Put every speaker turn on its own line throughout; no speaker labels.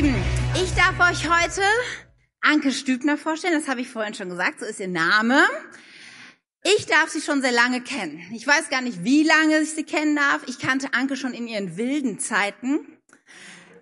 Lieben, ich darf euch heute Anke Stübner vorstellen. Das habe ich vorhin schon gesagt. So ist ihr Name. Ich darf sie schon sehr lange kennen. Ich weiß gar nicht, wie lange ich sie kennen darf. Ich kannte Anke schon in ihren wilden Zeiten.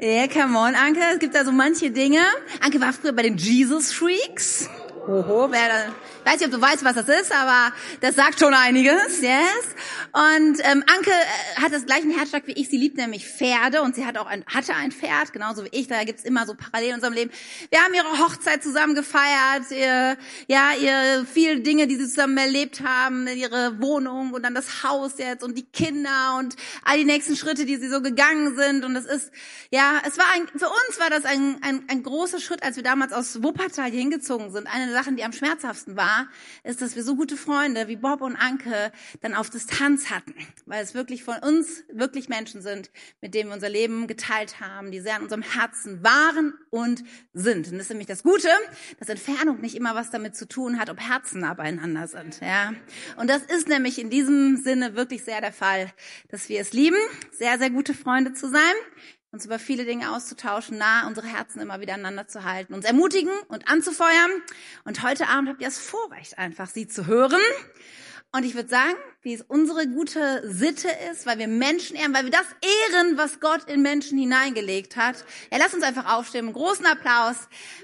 Yeah, come on, Anke. Es gibt da so manche Dinge. Anke war früher bei den Jesus Freaks. Hoho, wer da, ich weiß nicht, ob du weißt, was das ist, aber das sagt schon einiges, yes. Und ähm, Anke äh, hat das gleichen Herzschlag wie ich. Sie liebt nämlich Pferde und sie hat auch ein, hatte ein Pferd, genauso wie ich. Da gibt's immer so Parallelen in unserem Leben. Wir haben ihre Hochzeit zusammen gefeiert, ihr, ja, ihr viele Dinge, die sie zusammen erlebt haben, ihre Wohnung und dann das Haus jetzt und die Kinder und all die nächsten Schritte, die sie so gegangen sind. Und das ist, ja, es war ein, für uns war das ein, ein, ein großer Schritt, als wir damals aus Wuppertal hier hingezogen sind. Eine Sachen, die am schmerzhaftesten war, ist, dass wir so gute Freunde wie Bob und Anke dann auf Distanz hatten, weil es wirklich von uns wirklich Menschen sind, mit denen wir unser Leben geteilt haben, die sehr an unserem Herzen waren und sind. Und das ist nämlich das Gute, dass Entfernung nicht immer was damit zu tun hat, ob Herzen nah beieinander sind. Ja, und das ist nämlich in diesem Sinne wirklich sehr der Fall, dass wir es lieben, sehr sehr gute Freunde zu sein uns über viele Dinge auszutauschen, nah unsere Herzen immer wieder aneinander zu halten, uns ermutigen und anzufeuern. Und heute Abend habt ihr das Vorrecht, einfach sie zu hören. Und ich würde sagen, wie es unsere gute Sitte ist, weil wir Menschen ehren, weil wir das ehren, was Gott in Menschen hineingelegt hat. Ja, lass uns einfach aufstehen. Großen Applaus.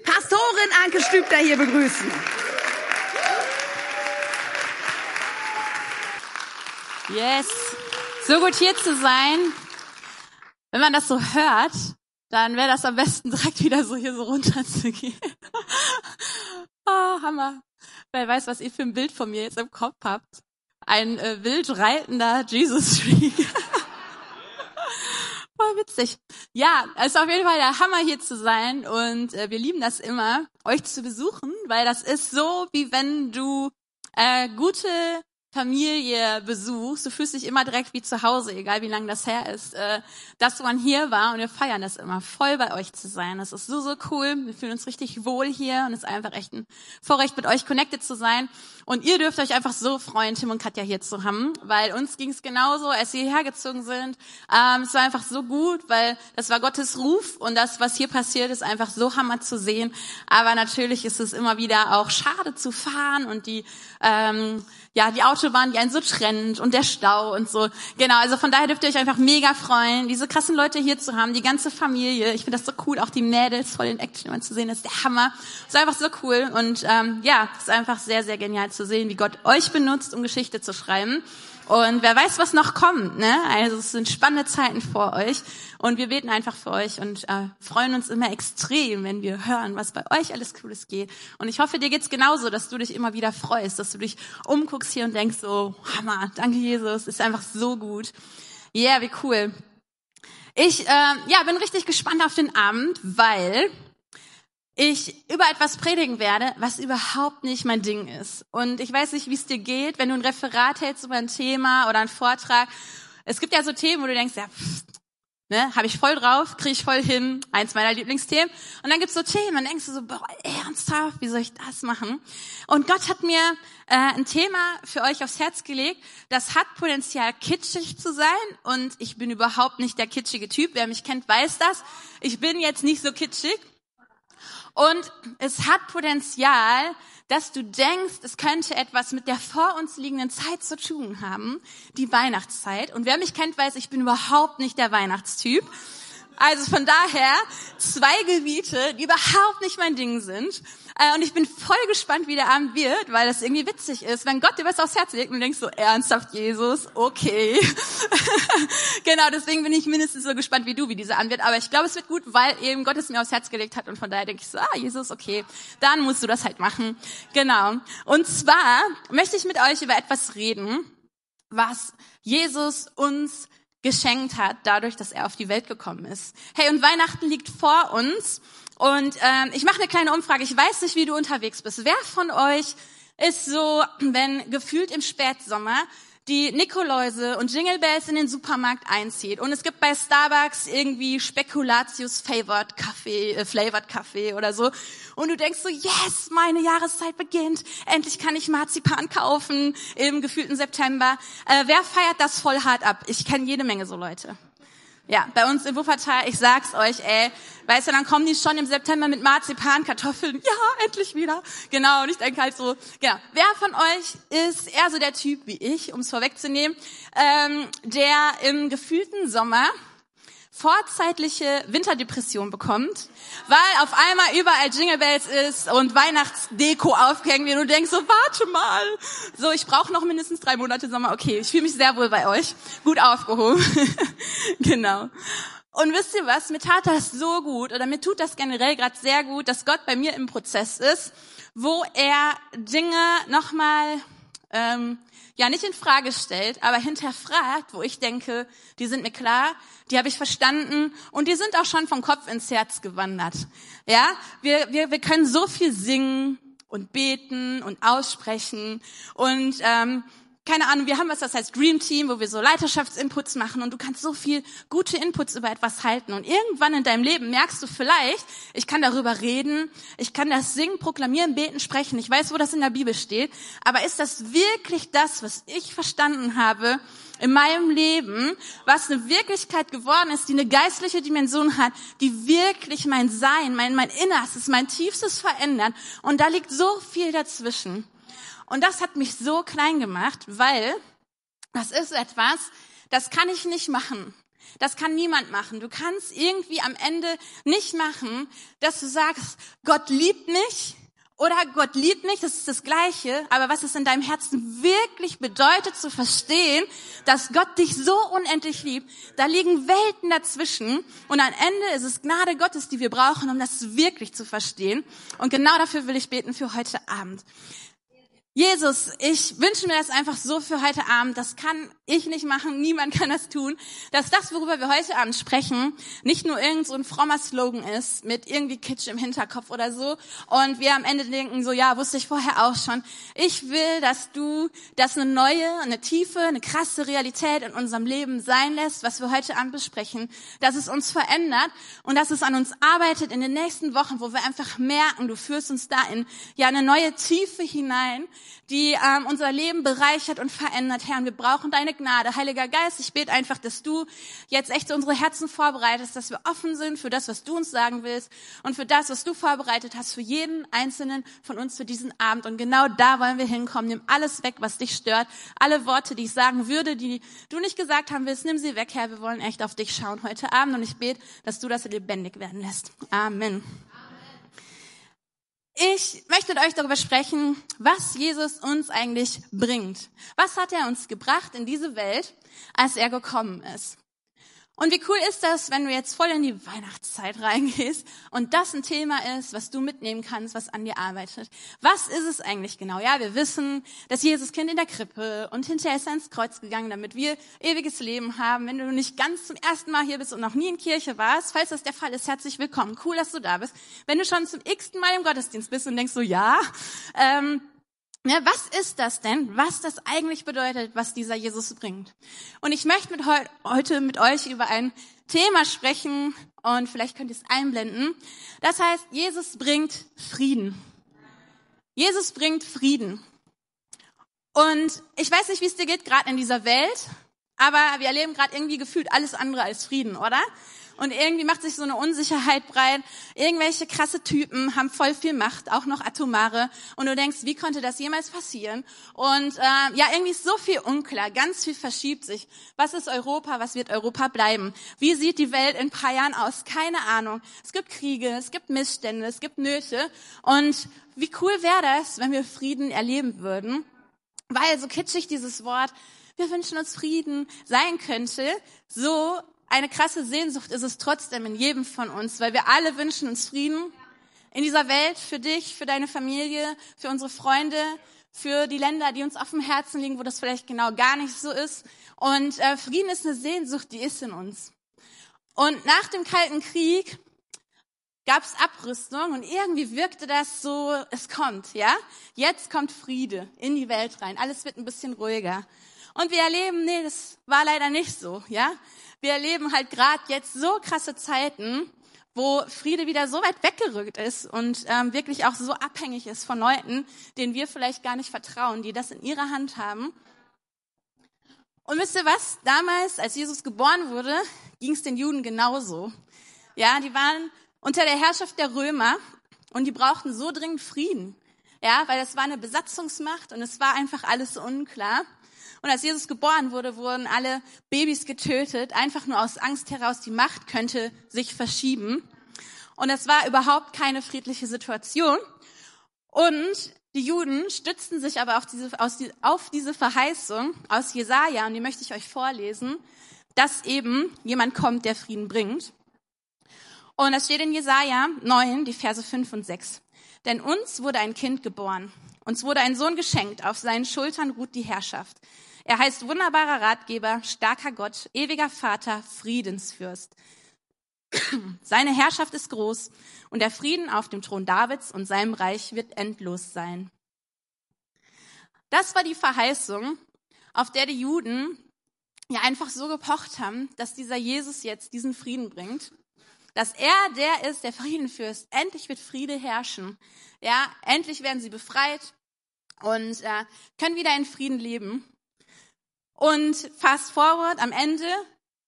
Pastorin Anke Stübner hier begrüßen.
Yes. So gut hier zu sein. Wenn man das so hört, dann wäre das am besten direkt wieder so hier so runter zu gehen. oh, Hammer. Wer weiß, was ihr für ein Bild von mir jetzt im Kopf habt. Ein äh, wild reitender Jesus Tree. Voll witzig. Ja, es ist auf jeden Fall der Hammer hier zu sein und äh, wir lieben das immer, euch zu besuchen, weil das ist so, wie wenn du äh, gute Familie besuchst, du fühlst dich immer direkt wie zu Hause, egal wie lange das her ist, äh, dass man hier war und wir feiern das immer, voll bei euch zu sein. Das ist so, so cool. Wir fühlen uns richtig wohl hier und es ist einfach echt ein Vorrecht, mit euch connected zu sein. Und ihr dürft euch einfach so freuen, Tim und Katja hier zu haben, weil uns ging es genauso, als wir hierher gezogen sind. Ähm, es war einfach so gut, weil das war Gottes Ruf und das, was hier passiert, ist einfach so hammer zu sehen. Aber natürlich ist es immer wieder auch schade zu fahren und die ähm, ja, die Autobahn, die einen so trennt und der Stau und so. Genau, also von daher dürft ihr euch einfach mega freuen, diese krassen Leute hier zu haben, die ganze Familie. Ich finde das so cool, auch die Mädels voll in Action immer zu sehen, das ist der Hammer. ist einfach so cool und ähm, ja, ist einfach sehr, sehr genial zu sehen, wie Gott euch benutzt, um Geschichte zu schreiben. Und wer weiß, was noch kommt, ne? Also es sind spannende Zeiten vor euch und wir beten einfach für euch und äh, freuen uns immer extrem, wenn wir hören, was bei euch alles Cooles geht. Und ich hoffe, dir geht's genauso, dass du dich immer wieder freust, dass du dich umguckst hier und denkst so, Hammer, danke Jesus, ist einfach so gut. Yeah, wie cool. Ich äh, ja, bin richtig gespannt auf den Abend, weil ich über etwas predigen werde, was überhaupt nicht mein Ding ist. Und ich weiß nicht, wie es dir geht, wenn du ein Referat hältst über ein Thema oder einen Vortrag. Es gibt ja so Themen, wo du denkst, ja, pff, ne, habe ich voll drauf, kriege ich voll hin, eins meiner Lieblingsthemen. Und dann gibt's so Themen, dann denkst du so, boah, ernsthaft, wie soll ich das machen? Und Gott hat mir äh, ein Thema für euch aufs Herz gelegt, das hat Potenzial kitschig zu sein und ich bin überhaupt nicht der kitschige Typ. Wer mich kennt, weiß das. Ich bin jetzt nicht so kitschig. Und es hat Potenzial, dass du denkst, es könnte etwas mit der vor uns liegenden Zeit zu tun haben, die Weihnachtszeit. Und wer mich kennt, weiß, ich bin überhaupt nicht der Weihnachtstyp. Also von daher zwei Gebiete, die überhaupt nicht mein Ding sind. Äh, und ich bin voll gespannt, wie der Abend wird, weil das irgendwie witzig ist, wenn Gott dir was aufs Herz legt und du denkst so, ernsthaft, Jesus, okay. genau, deswegen bin ich mindestens so gespannt wie du, wie dieser Abend wird. Aber ich glaube, es wird gut, weil eben Gott es mir aufs Herz gelegt hat und von daher denke ich so, ah, Jesus, okay, dann musst du das halt machen. Genau. Und zwar möchte ich mit euch über etwas reden, was Jesus uns geschenkt hat, dadurch, dass er auf die Welt gekommen ist. Hey, und Weihnachten liegt vor uns und ähm, ich mache eine kleine Umfrage. Ich weiß nicht, wie du unterwegs bist. Wer von euch ist so, wenn gefühlt im Spätsommer die Nikoläuse und Jingle Bells in den Supermarkt einzieht und es gibt bei Starbucks irgendwie Spekulatius Favored Kaffee, äh, Flavored Kaffee oder so und du denkst so, yes, meine Jahreszeit beginnt, endlich kann ich Marzipan kaufen im gefühlten September. Äh, wer feiert das voll hart ab? Ich kenne jede Menge so Leute. Ja, bei uns im Wuppertal, ich sag's euch, ey, weißt du, dann kommen die schon im September mit Marzipan, Kartoffeln, ja, endlich wieder. Genau, und ich denke halt so, genau. Wer von euch ist eher so der Typ wie ich, um es vorwegzunehmen, ähm, der im gefühlten Sommer vorzeitliche Winterdepression bekommt, weil auf einmal überall Jingle Bells ist und Weihnachtsdeko aufgehängt wird und du denkst so, warte mal, so ich brauche noch mindestens drei Monate Sommer. Okay, ich fühle mich sehr wohl bei euch, gut aufgehoben, genau. Und wisst ihr was, mir tat das so gut oder mir tut das generell gerade sehr gut, dass Gott bei mir im Prozess ist, wo er Dinge nochmal ähm, ja nicht in Frage stellt, aber hinterfragt, wo ich denke, die sind mir klar, die habe ich verstanden und die sind auch schon vom Kopf ins Herz gewandert. Ja, wir, wir, wir können so viel singen und beten und aussprechen und ähm, keine Ahnung, wir haben was, das heißt Dream Team, wo wir so Leiterschaftsinputs machen und du kannst so viel gute Inputs über etwas halten und irgendwann in deinem Leben merkst du vielleicht, ich kann darüber reden, ich kann das singen, proklamieren, beten, sprechen, ich weiß, wo das in der Bibel steht, aber ist das wirklich das, was ich verstanden habe in meinem Leben, was eine Wirklichkeit geworden ist, die eine geistliche Dimension hat, die wirklich mein Sein, mein, mein Innerstes, mein Tiefstes verändert und da liegt so viel dazwischen. Und das hat mich so klein gemacht, weil das ist etwas, das kann ich nicht machen. Das kann niemand machen. Du kannst irgendwie am Ende nicht machen, dass du sagst, Gott liebt mich oder Gott liebt mich, das ist das Gleiche, aber was es in deinem Herzen wirklich bedeutet zu verstehen, dass Gott dich so unendlich liebt, da liegen Welten dazwischen und am Ende ist es Gnade Gottes, die wir brauchen, um das wirklich zu verstehen. Und genau dafür will ich beten für heute Abend. Jesus, ich wünsche mir das einfach so für heute Abend. Das kann ich nicht machen, niemand kann das tun. Dass das, worüber wir heute Abend sprechen, nicht nur irgend so ein frommer Slogan ist, mit irgendwie Kitsch im Hinterkopf oder so. Und wir am Ende denken so, ja, wusste ich vorher auch schon. Ich will, dass du das eine neue, eine tiefe, eine krasse Realität in unserem Leben sein lässt, was wir heute Abend besprechen. Dass es uns verändert und dass es an uns arbeitet in den nächsten Wochen, wo wir einfach merken, du führst uns da in ja eine neue Tiefe hinein die ähm, unser Leben bereichert und verändert, Herr. Und wir brauchen deine Gnade. Heiliger Geist, ich bete einfach, dass du jetzt echt unsere Herzen vorbereitest, dass wir offen sind für das, was du uns sagen willst und für das, was du vorbereitet hast für jeden Einzelnen von uns für diesen Abend. Und genau da wollen wir hinkommen. Nimm alles weg, was dich stört. Alle Worte, die ich sagen würde, die du nicht gesagt haben willst, nimm sie weg, Herr. Wir wollen echt auf dich schauen heute Abend. Und ich bete, dass du das lebendig werden lässt. Amen. Ich möchte mit euch darüber sprechen, was Jesus uns eigentlich bringt. Was hat er uns gebracht in diese Welt, als er gekommen ist? Und wie cool ist das, wenn du jetzt voll in die Weihnachtszeit reingehst und das ein Thema ist, was du mitnehmen kannst, was an dir arbeitet. Was ist es eigentlich genau? Ja, wir wissen, dass Jesus Kind in der Krippe und hinterher ist er ins Kreuz gegangen, damit wir ewiges Leben haben. Wenn du nicht ganz zum ersten Mal hier bist und noch nie in Kirche warst, falls das der Fall ist, herzlich willkommen. Cool, dass du da bist. Wenn du schon zum x-ten Mal im Gottesdienst bist und denkst so, ja, ähm, ja, was ist das denn, was das eigentlich bedeutet, was dieser Jesus bringt? Und ich möchte mit heu heute mit euch über ein Thema sprechen und vielleicht könnt ihr es einblenden. Das heißt, Jesus bringt Frieden. Jesus bringt Frieden. Und ich weiß nicht, wie es dir geht gerade in dieser Welt, aber wir erleben gerade irgendwie gefühlt alles andere als Frieden, oder? Und irgendwie macht sich so eine Unsicherheit breit. Irgendwelche krasse Typen haben voll viel Macht, auch noch atomare. Und du denkst, wie konnte das jemals passieren? Und äh, ja, irgendwie ist so viel unklar, ganz viel verschiebt sich. Was ist Europa? Was wird Europa bleiben? Wie sieht die Welt in ein paar Jahren aus? Keine Ahnung. Es gibt Kriege, es gibt Missstände, es gibt Nöte. Und wie cool wäre das, wenn wir Frieden erleben würden? Weil so kitschig dieses Wort wir wünschen uns Frieden sein könnte, so eine krasse Sehnsucht ist es trotzdem in jedem von uns, weil wir alle wünschen uns Frieden in dieser Welt, für dich, für deine Familie, für unsere Freunde, für die Länder, die uns auf dem Herzen liegen, wo das vielleicht genau gar nicht so ist. Und äh, Frieden ist eine Sehnsucht, die ist in uns. Und nach dem Kalten Krieg gab es Abrüstung und irgendwie wirkte das so, es kommt, ja? Jetzt kommt Friede in die Welt rein. Alles wird ein bisschen ruhiger. Und wir erleben, nee, das war leider nicht so, ja? Wir erleben halt gerade jetzt so krasse Zeiten, wo Friede wieder so weit weggerückt ist und ähm, wirklich auch so abhängig ist von Leuten, denen wir vielleicht gar nicht vertrauen, die das in ihrer Hand haben. Und wisst ihr was? Damals, als Jesus geboren wurde, ging es den Juden genauso. Ja, die waren unter der Herrschaft der Römer und die brauchten so dringend Frieden. Ja, weil das war eine Besatzungsmacht und es war einfach alles unklar. Und als Jesus geboren wurde, wurden alle Babys getötet, einfach nur aus Angst heraus, die Macht könnte sich verschieben. Und es war überhaupt keine friedliche Situation. Und die Juden stützten sich aber auf diese, auf diese Verheißung aus Jesaja, und die möchte ich euch vorlesen, dass eben jemand kommt, der Frieden bringt. Und das steht in Jesaja 9, die Verse 5 und 6. Denn uns wurde ein Kind geboren. Uns wurde ein Sohn geschenkt. Auf seinen Schultern ruht die Herrschaft. Er heißt wunderbarer Ratgeber, starker Gott, ewiger Vater, Friedensfürst. Seine Herrschaft ist groß und der Frieden auf dem Thron Davids und seinem Reich wird endlos sein. Das war die Verheißung, auf der die Juden ja einfach so gepocht haben, dass dieser Jesus jetzt diesen Frieden bringt, dass er der ist, der Frieden fürst. Endlich wird Friede herrschen. Ja, endlich werden sie befreit und äh, können wieder in Frieden leben. Und fast forward am Ende,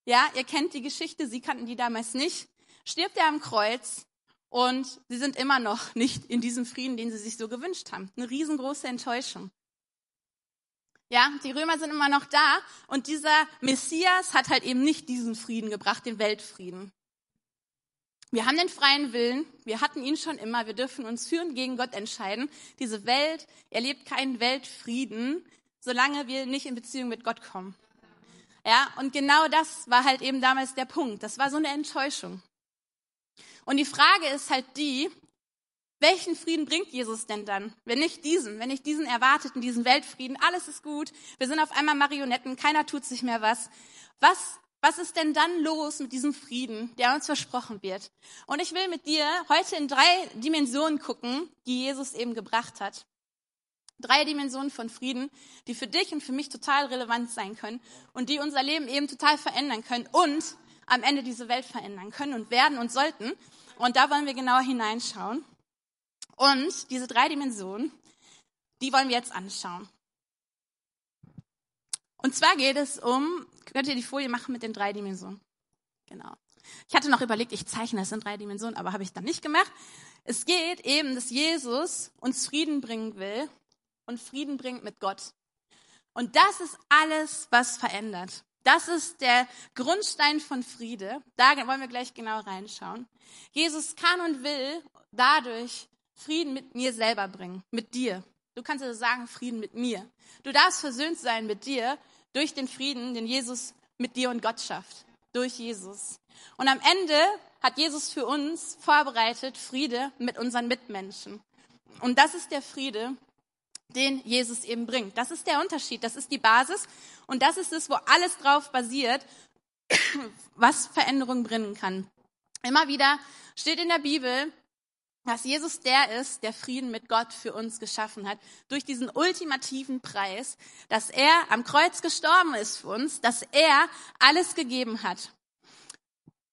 ja, ihr kennt die Geschichte, sie kannten die damals nicht, stirbt er am Kreuz und sie sind immer noch nicht in diesem Frieden, den sie sich so gewünscht haben. Eine riesengroße Enttäuschung. Ja, die Römer sind immer noch da und dieser Messias hat halt eben nicht diesen Frieden gebracht, den Weltfrieden. Wir haben den freien Willen, wir hatten ihn schon immer, wir dürfen uns für und gegen Gott entscheiden. Diese Welt erlebt keinen Weltfrieden, solange wir nicht in Beziehung mit Gott kommen. Ja, und genau das war halt eben damals der Punkt. Das war so eine Enttäuschung. Und die Frage ist halt die, welchen Frieden bringt Jesus denn dann? Wenn nicht diesen, wenn nicht diesen erwarteten, diesen Weltfrieden, alles ist gut, wir sind auf einmal Marionetten, keiner tut sich mehr was. Was, was ist denn dann los mit diesem Frieden, der uns versprochen wird? Und ich will mit dir heute in drei Dimensionen gucken, die Jesus eben gebracht hat. Drei Dimensionen von Frieden, die für dich und für mich total relevant sein können und die unser Leben eben total verändern können und am Ende diese Welt verändern können und werden und sollten. Und da wollen wir genauer hineinschauen. Und diese drei Dimensionen, die wollen wir jetzt anschauen. Und zwar geht es um, könnt ihr die Folie machen mit den drei Dimensionen? Genau. Ich hatte noch überlegt, ich zeichne es in drei Dimensionen, aber habe ich dann nicht gemacht. Es geht eben, dass Jesus uns Frieden bringen will und Frieden bringt mit Gott. Und das ist alles, was verändert. Das ist der Grundstein von Friede. Da wollen wir gleich genau reinschauen. Jesus kann und will dadurch Frieden mit mir selber bringen, mit dir. Du kannst also sagen, Frieden mit mir. Du darfst versöhnt sein mit dir durch den Frieden, den Jesus mit dir und Gott schafft. Durch Jesus. Und am Ende hat Jesus für uns vorbereitet Friede mit unseren Mitmenschen. Und das ist der Friede, den Jesus eben bringt. Das ist der Unterschied, das ist die Basis und das ist es, wo alles drauf basiert, was Veränderung bringen kann. Immer wieder steht in der Bibel, dass Jesus der ist, der Frieden mit Gott für uns geschaffen hat, durch diesen ultimativen Preis, dass er am Kreuz gestorben ist für uns, dass er alles gegeben hat.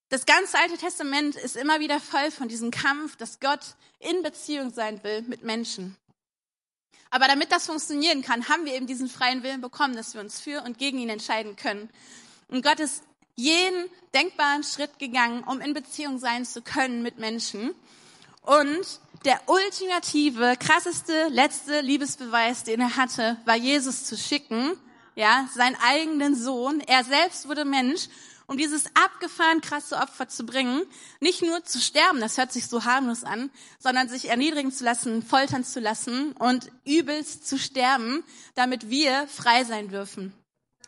Das ganze Alte Testament ist immer wieder voll von diesem Kampf, dass Gott in Beziehung sein will mit Menschen. Aber damit das funktionieren kann, haben wir eben diesen freien Willen bekommen, dass wir uns für und gegen ihn entscheiden können. Und Gott ist jeden denkbaren Schritt gegangen, um in Beziehung sein zu können mit Menschen. Und der ultimative, krasseste, letzte Liebesbeweis, den er hatte, war Jesus zu schicken, ja, seinen eigenen Sohn. Er selbst wurde Mensch um dieses abgefahren krasse Opfer zu bringen, nicht nur zu sterben, das hört sich so harmlos an, sondern sich erniedrigen zu lassen, foltern zu lassen und übelst zu sterben, damit wir frei sein dürfen.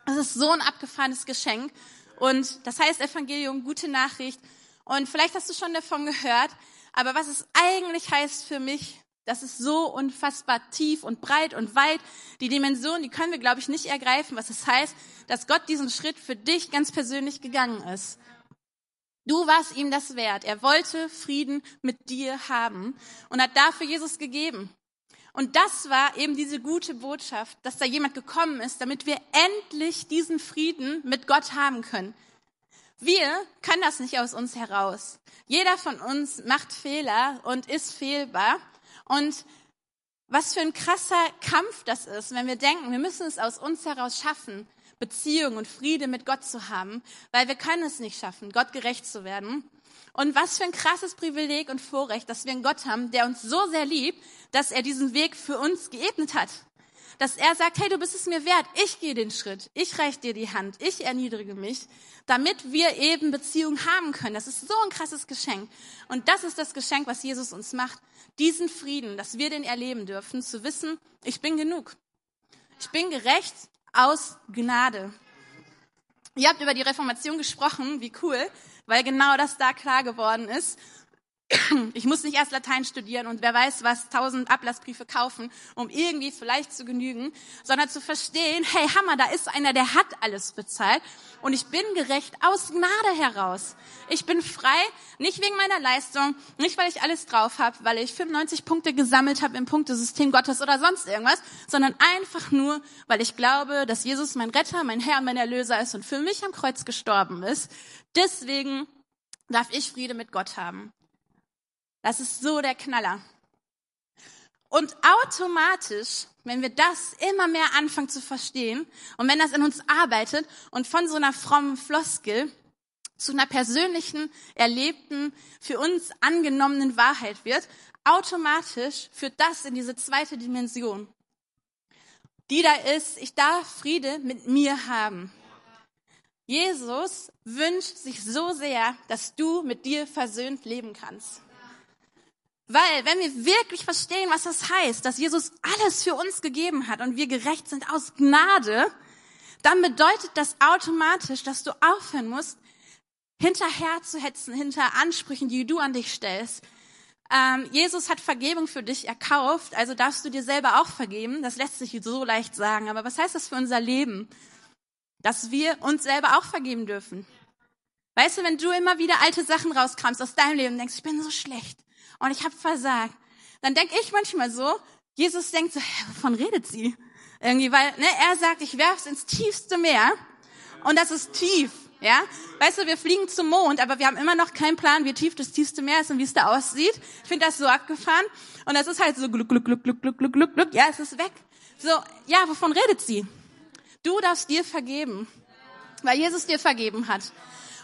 Das ist so ein abgefahrenes Geschenk. Und das heißt Evangelium, gute Nachricht. Und vielleicht hast du schon davon gehört, aber was es eigentlich heißt für mich, das ist so unfassbar tief und breit und weit. Die Dimension, die können wir, glaube ich, nicht ergreifen, was es heißt, dass Gott diesen Schritt für dich ganz persönlich gegangen ist. Du warst ihm das wert. Er wollte Frieden mit dir haben und hat dafür Jesus gegeben. Und das war eben diese gute Botschaft, dass da jemand gekommen ist, damit wir endlich diesen Frieden mit Gott haben können. Wir können das nicht aus uns heraus. Jeder von uns macht Fehler und ist fehlbar. Und was für ein krasser Kampf das ist, wenn wir denken, wir müssen es aus uns heraus schaffen, Beziehung und Friede mit Gott zu haben, weil wir können es nicht schaffen, Gott gerecht zu werden. Und was für ein krasses Privileg und Vorrecht, dass wir einen Gott haben, der uns so sehr liebt, dass er diesen Weg für uns geebnet hat. Dass er sagt, hey, du bist es mir wert, ich gehe den Schritt, ich reich dir die Hand, ich erniedrige mich, damit wir eben Beziehung haben können. Das ist so ein krasses Geschenk. Und das ist das Geschenk, was Jesus uns macht. Diesen Frieden, dass wir den erleben dürfen, zu wissen, ich bin genug. Ich bin gerecht aus Gnade. Ihr habt über die Reformation gesprochen, wie cool, weil genau das da klar geworden ist. Ich muss nicht erst Latein studieren und wer weiß was, tausend Ablassbriefe kaufen, um irgendwie vielleicht zu genügen, sondern zu verstehen, hey Hammer, da ist einer, der hat alles bezahlt und ich bin gerecht aus Gnade heraus. Ich bin frei, nicht wegen meiner Leistung, nicht weil ich alles drauf habe, weil ich 95 Punkte gesammelt habe im Punktesystem Gottes oder sonst irgendwas, sondern einfach nur, weil ich glaube, dass Jesus mein Retter, mein Herr, mein Erlöser ist und für mich am Kreuz gestorben ist. Deswegen darf ich Friede mit Gott haben. Das ist so der Knaller. Und automatisch, wenn wir das immer mehr anfangen zu verstehen und wenn das in uns arbeitet und von so einer frommen Floskel zu einer persönlichen, erlebten, für uns angenommenen Wahrheit wird, automatisch führt das in diese zweite Dimension, die da ist, ich darf Friede mit mir haben. Jesus wünscht sich so sehr, dass du mit dir versöhnt leben kannst. Weil, wenn wir wirklich verstehen, was das heißt, dass Jesus alles für uns gegeben hat und wir gerecht sind aus Gnade, dann bedeutet das automatisch, dass du aufhören musst, hinterher zu hetzen, hinter Ansprüchen, die du an dich stellst. Ähm, Jesus hat Vergebung für dich erkauft, also darfst du dir selber auch vergeben. Das lässt sich so leicht sagen. Aber was heißt das für unser Leben? Dass wir uns selber auch vergeben dürfen. Weißt du, wenn du immer wieder alte Sachen rauskramst aus deinem Leben und denkst, ich bin so schlecht, und ich habe versagt. Dann denke ich manchmal so, Jesus denkt so, hä, wovon redet sie? Irgendwie, weil ne, er sagt, ich werf's ins tiefste Meer und das ist tief. Ja, weißt du, wir fliegen zum Mond, aber wir haben immer noch keinen Plan, wie tief das tiefste Meer ist und wie es da aussieht. Ich finde das so abgefahren und das ist halt so gluck, gluck, gluck, gluck, gluck, gluck, gluck, gluck. Ja, es ist weg. So, ja, wovon redet sie? Du darfst dir vergeben, weil Jesus dir vergeben hat.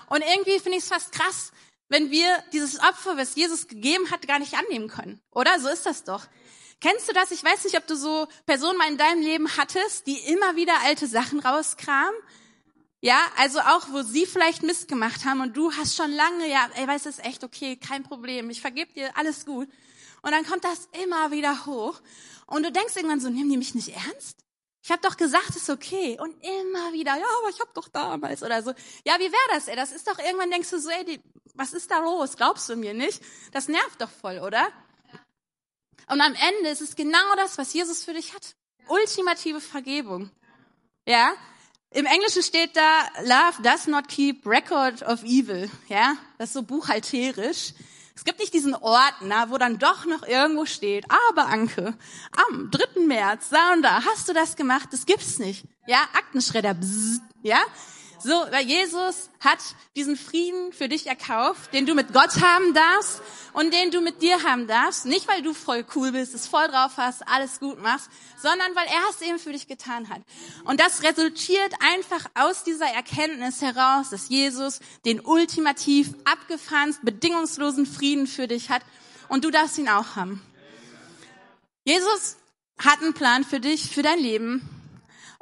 Und irgendwie finde ich es fast krass, wenn wir dieses Opfer, was Jesus gegeben hat, gar nicht annehmen können. Oder? So ist das doch. Kennst du das? Ich weiß nicht, ob du so Personen mal in deinem Leben hattest, die immer wieder alte Sachen rauskramen. Ja, also auch, wo sie vielleicht Mist gemacht haben und du hast schon lange, ja, ey, weißt du, ist echt okay, kein Problem, ich vergebe dir, alles gut. Und dann kommt das immer wieder hoch und du denkst irgendwann so, nehmen die mich nicht ernst? Ich habe doch gesagt, es ist okay. Und immer wieder, ja, aber ich habe doch damals oder so. Ja, wie wäre das, ey? Das ist doch irgendwann denkst du so, ey, die, was ist da los? Glaubst du mir nicht? Das nervt doch voll, oder? Und am Ende ist es genau das, was Jesus für dich hat. Ultimative Vergebung. Ja? Im Englischen steht da, love does not keep record of evil. Ja? Das ist so buchhalterisch. Es gibt nicht diesen Ordner, wo dann doch noch irgendwo steht, aber Anke, am 3. März, da und da, hast du das gemacht? Das gibt's nicht. Ja, Aktenschredder, bzzz, ja. So, weil Jesus hat diesen Frieden für dich erkauft, den du mit Gott haben darfst und den du mit dir haben darfst. Nicht, weil du voll cool bist, es voll drauf hast, alles gut machst, sondern weil er es eben für dich getan hat. Und das resultiert einfach aus dieser Erkenntnis heraus, dass Jesus den ultimativ abgefahrenst, bedingungslosen Frieden für dich hat und du darfst ihn auch haben. Jesus hat einen Plan für dich, für dein Leben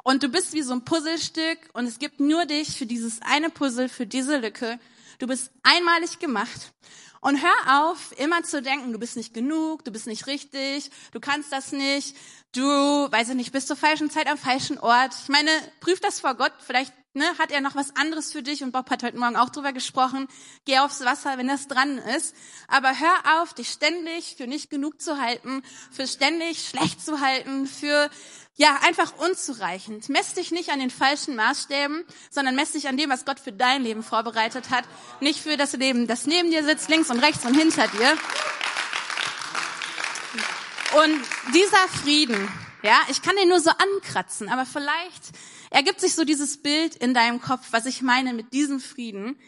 und du bist wie so ein Puzzlestück und es gibt nur dich für dieses eine Puzzle, für diese Lücke. Du bist einmalig gemacht. Und hör auf, immer zu denken, du bist nicht genug, du bist nicht richtig, du kannst das nicht, du, weiß ich nicht, bist zur falschen Zeit am falschen Ort. Ich meine, prüf das vor Gott, vielleicht ne, hat er noch was anderes für dich und Bob hat heute Morgen auch drüber gesprochen. Geh aufs Wasser, wenn das dran ist. Aber hör auf, dich ständig für nicht genug zu halten, für ständig schlecht zu halten, für ja, einfach unzureichend. Mess dich nicht an den falschen Maßstäben, sondern mess dich an dem, was Gott für dein Leben vorbereitet hat, nicht für das Leben, das neben dir sitzt, links und rechts und hinter dir. Und dieser Frieden, ja, ich kann den nur so ankratzen, aber vielleicht ergibt sich so dieses Bild in deinem Kopf, was ich meine mit diesem Frieden.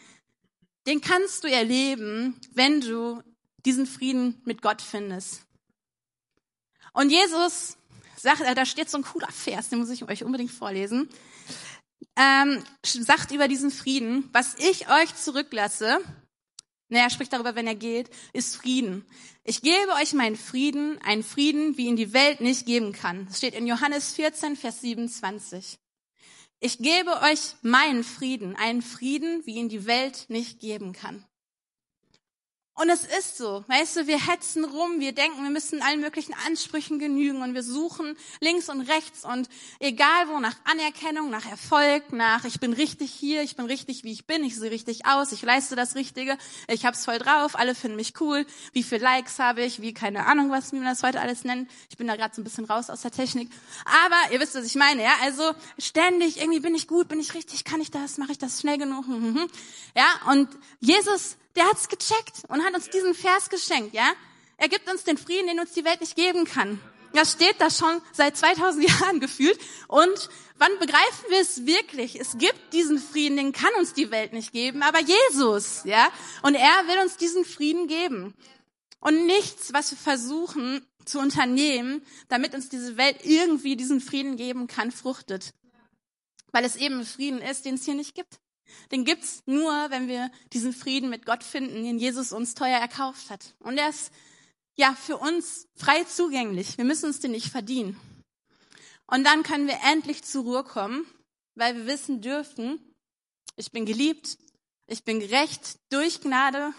Den kannst du erleben, wenn du diesen Frieden mit Gott findest. Und Jesus sagt, da steht so ein cooler Vers, den muss ich euch unbedingt vorlesen. ähm, sagt über diesen Frieden, was ich euch zurücklasse, naja, spricht darüber, wenn er geht, ist Frieden. Ich gebe euch meinen Frieden, einen Frieden, wie ihn die Welt nicht geben kann. Das steht in Johannes 14, Vers 27. Ich gebe euch meinen Frieden, einen Frieden, wie ihn die Welt nicht geben kann. Und es ist so, weißt du, wir hetzen rum, wir denken, wir müssen allen möglichen Ansprüchen genügen und wir suchen links und rechts und egal wo, nach Anerkennung, nach Erfolg, nach ich bin richtig hier, ich bin richtig, wie ich bin, ich sehe richtig aus, ich leiste das Richtige, ich hab's voll drauf, alle finden mich cool, wie viel Likes habe ich, wie keine Ahnung was, wie man das heute alles nennt. Ich bin da gerade so ein bisschen raus aus der Technik. Aber ihr wisst, was ich meine, ja? Also ständig, irgendwie bin ich gut, bin ich richtig, kann ich das, mache ich das schnell genug? Mhm. Ja, und Jesus der hat's gecheckt und hat uns diesen Vers geschenkt, ja? Er gibt uns den Frieden, den uns die Welt nicht geben kann. Das steht da schon seit 2000 Jahren gefühlt. Und wann begreifen wir es wirklich? Es gibt diesen Frieden, den kann uns die Welt nicht geben, aber Jesus, ja? Und er will uns diesen Frieden geben. Und nichts, was wir versuchen zu unternehmen, damit uns diese Welt irgendwie diesen Frieden geben kann, fruchtet. Weil es eben Frieden ist, den es hier nicht gibt. Den gibt's nur, wenn wir diesen Frieden mit Gott finden, den Jesus uns teuer erkauft hat. Und er ist ja für uns frei zugänglich. Wir müssen uns den nicht verdienen. Und dann können wir endlich zur Ruhe kommen, weil wir wissen dürfen, ich bin geliebt, ich bin gerecht durch Gnade,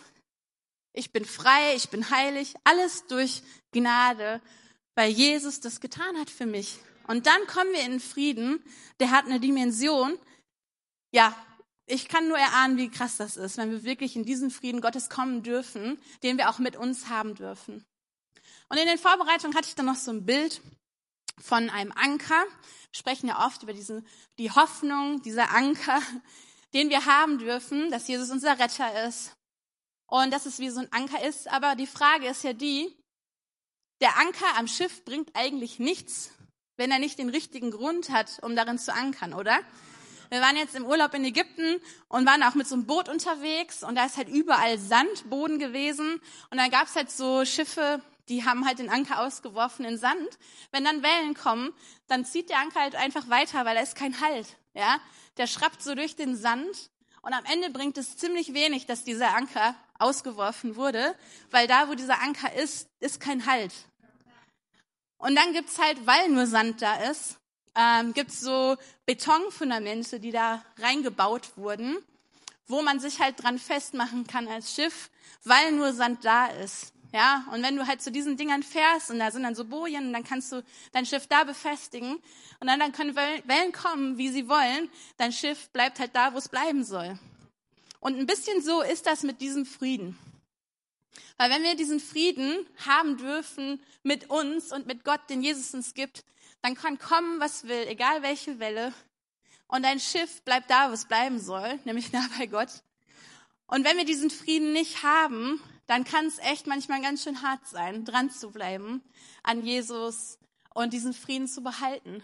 ich bin frei, ich bin heilig, alles durch Gnade, weil Jesus das getan hat für mich. Und dann kommen wir in Frieden, der hat eine Dimension, ja, ich kann nur erahnen, wie krass das ist, wenn wir wirklich in diesen Frieden Gottes kommen dürfen, den wir auch mit uns haben dürfen. Und in den Vorbereitungen hatte ich dann noch so ein Bild von einem Anker. Wir sprechen ja oft über diesen, die Hoffnung, dieser Anker, den wir haben dürfen, dass Jesus unser Retter ist. Und dass es wie so ein Anker ist. Aber die Frage ist ja die, der Anker am Schiff bringt eigentlich nichts, wenn er nicht den richtigen Grund hat, um darin zu ankern, oder? Wir waren jetzt im Urlaub in Ägypten und waren auch mit so einem Boot unterwegs und da ist halt überall Sandboden gewesen und dann gab's halt so Schiffe, die haben halt den Anker ausgeworfen in Sand. Wenn dann Wellen kommen, dann zieht der Anker halt einfach weiter, weil da ist kein Halt. Ja, der schrappt so durch den Sand und am Ende bringt es ziemlich wenig, dass dieser Anker ausgeworfen wurde, weil da, wo dieser Anker ist, ist kein Halt. Und dann gibt's halt, weil nur Sand da ist, ähm, gibt es so Betonfundamente, die da reingebaut wurden, wo man sich halt dran festmachen kann als Schiff, weil nur Sand da ist. Ja, und wenn du halt zu diesen Dingern fährst und da sind dann so Bojen und dann kannst du dein Schiff da befestigen und dann, dann können Wellen kommen, wie sie wollen, dein Schiff bleibt halt da, wo es bleiben soll. Und ein bisschen so ist das mit diesem Frieden. Weil wenn wir diesen Frieden haben dürfen mit uns und mit Gott, den Jesus uns gibt, dann kann kommen, was will, egal welche Welle. Und dein Schiff bleibt da, wo es bleiben soll, nämlich nah bei Gott. Und wenn wir diesen Frieden nicht haben, dann kann es echt manchmal ganz schön hart sein, dran zu bleiben an Jesus und diesen Frieden zu behalten.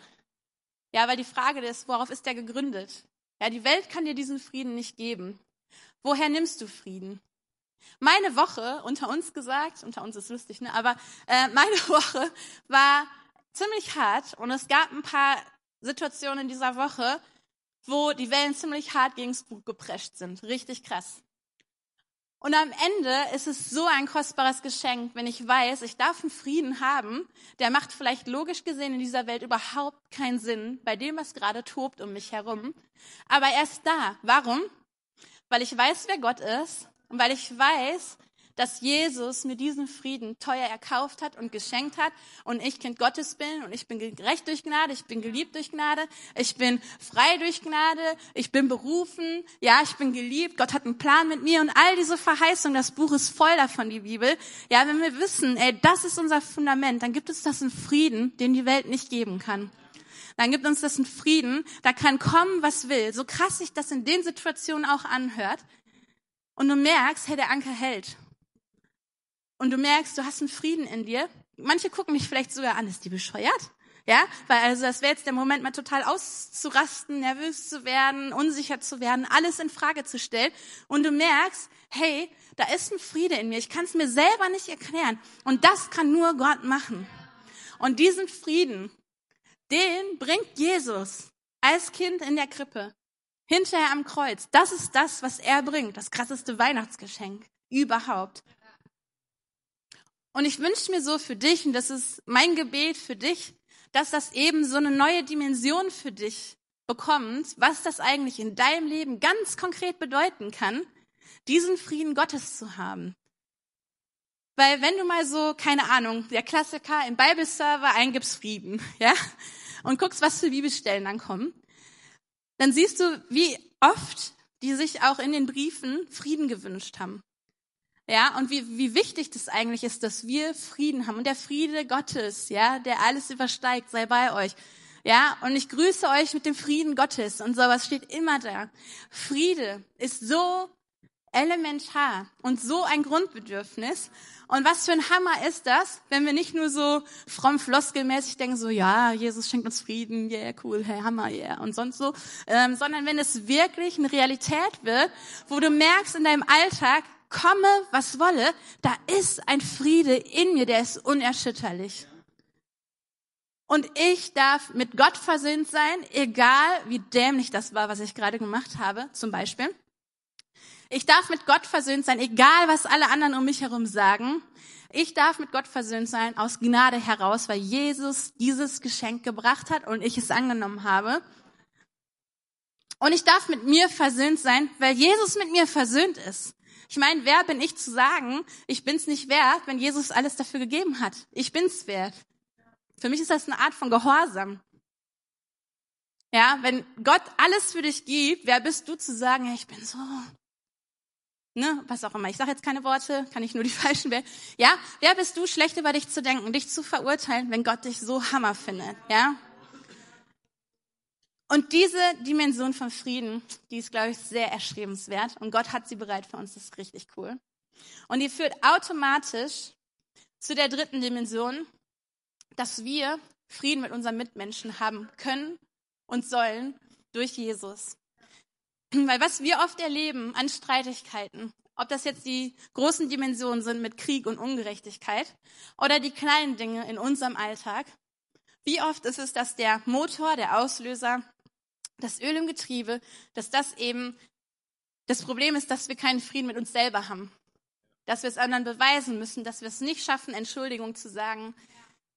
Ja, weil die Frage ist, worauf ist der gegründet? Ja, die Welt kann dir diesen Frieden nicht geben. Woher nimmst du Frieden? Meine Woche, unter uns gesagt, unter uns ist lustig, ne? aber äh, meine Woche war ziemlich hart und es gab ein paar Situationen in dieser Woche, wo die Wellen ziemlich hart gegens Bug geprescht sind. Richtig krass. Und am Ende ist es so ein kostbares Geschenk, wenn ich weiß, ich darf einen Frieden haben, der macht vielleicht logisch gesehen in dieser Welt überhaupt keinen Sinn, bei dem, was gerade tobt um mich herum. Aber er ist da. Warum? Weil ich weiß, wer Gott ist und weil ich weiß, dass Jesus mir diesen Frieden teuer erkauft hat und geschenkt hat. Und ich Kind Gottes bin. Und ich bin gerecht durch Gnade, ich bin geliebt durch Gnade, ich bin frei durch Gnade, ich bin berufen, ja, ich bin geliebt, Gott hat einen Plan mit mir. Und all diese Verheißungen, das Buch ist voll davon, die Bibel. Ja, wenn wir wissen, ey, das ist unser Fundament, dann gibt es das einen Frieden, den die Welt nicht geben kann. Dann gibt uns das einen Frieden, da kann kommen, was will. So krass sich das in den Situationen auch anhört. Und du merkst, hey, der Anker hält und du merkst, du hast einen Frieden in dir. Manche gucken mich vielleicht sogar an, ist die bescheuert? Ja, weil also das wäre jetzt der Moment, mal total auszurasten, nervös zu werden, unsicher zu werden, alles in Frage zu stellen. Und du merkst, hey, da ist ein Friede in mir. Ich kann es mir selber nicht erklären. Und das kann nur Gott machen. Und diesen Frieden, den bringt Jesus. als Kind in der Krippe, hinterher am Kreuz. Das ist das, was er bringt, das krasseste Weihnachtsgeschenk überhaupt. Und ich wünsche mir so für dich, und das ist mein Gebet für dich, dass das eben so eine neue Dimension für dich bekommt, was das eigentlich in deinem Leben ganz konkret bedeuten kann, diesen Frieden Gottes zu haben. Weil wenn du mal so, keine Ahnung, der Klassiker im Bible-Server eingibst Frieden, ja, und guckst, was für Bibelstellen dann kommen, dann siehst du, wie oft die sich auch in den Briefen Frieden gewünscht haben. Ja, und wie, wie wichtig das eigentlich ist, dass wir Frieden haben. Und der Friede Gottes, ja, der alles übersteigt, sei bei euch. Ja, und ich grüße euch mit dem Frieden Gottes und sowas steht immer da. Friede ist so elementar und so ein Grundbedürfnis. Und was für ein Hammer ist das, wenn wir nicht nur so fromm floskelmäßig denken, so ja, Jesus schenkt uns Frieden, yeah, cool, hey, Hammer, yeah, und sonst so, ähm, sondern wenn es wirklich eine Realität wird, wo du merkst in deinem Alltag, komme, was wolle, da ist ein Friede in mir, der ist unerschütterlich. Und ich darf mit Gott versöhnt sein, egal wie dämlich das war, was ich gerade gemacht habe, zum Beispiel. Ich darf mit Gott versöhnt sein, egal was alle anderen um mich herum sagen. Ich darf mit Gott versöhnt sein aus Gnade heraus, weil Jesus dieses Geschenk gebracht hat und ich es angenommen habe. Und ich darf mit mir versöhnt sein, weil Jesus mit mir versöhnt ist. Ich meine, wer bin ich zu sagen, ich bin's nicht wert, wenn Jesus alles dafür gegeben hat? Ich bin's wert. Für mich ist das eine Art von Gehorsam. Ja, wenn Gott alles für dich gibt, wer bist du zu sagen, ja, ich bin so, ne, was auch immer. Ich sage jetzt keine Worte, kann ich nur die falschen wählen. Ja, wer bist du, schlecht über dich zu denken, dich zu verurteilen, wenn Gott dich so Hammer findet, ja? Und diese Dimension von Frieden, die ist, glaube ich, sehr erstrebenswert. Und Gott hat sie bereit für uns. Das ist richtig cool. Und die führt automatisch zu der dritten Dimension, dass wir Frieden mit unseren Mitmenschen haben können und sollen durch Jesus. Weil was wir oft erleben an Streitigkeiten, ob das jetzt die großen Dimensionen sind mit Krieg und Ungerechtigkeit oder die kleinen Dinge in unserem Alltag, wie oft ist es, dass der Motor, der Auslöser, das Öl im Getriebe, dass das eben das Problem ist, dass wir keinen Frieden mit uns selber haben. Dass wir es anderen beweisen müssen, dass wir es nicht schaffen, Entschuldigung zu sagen,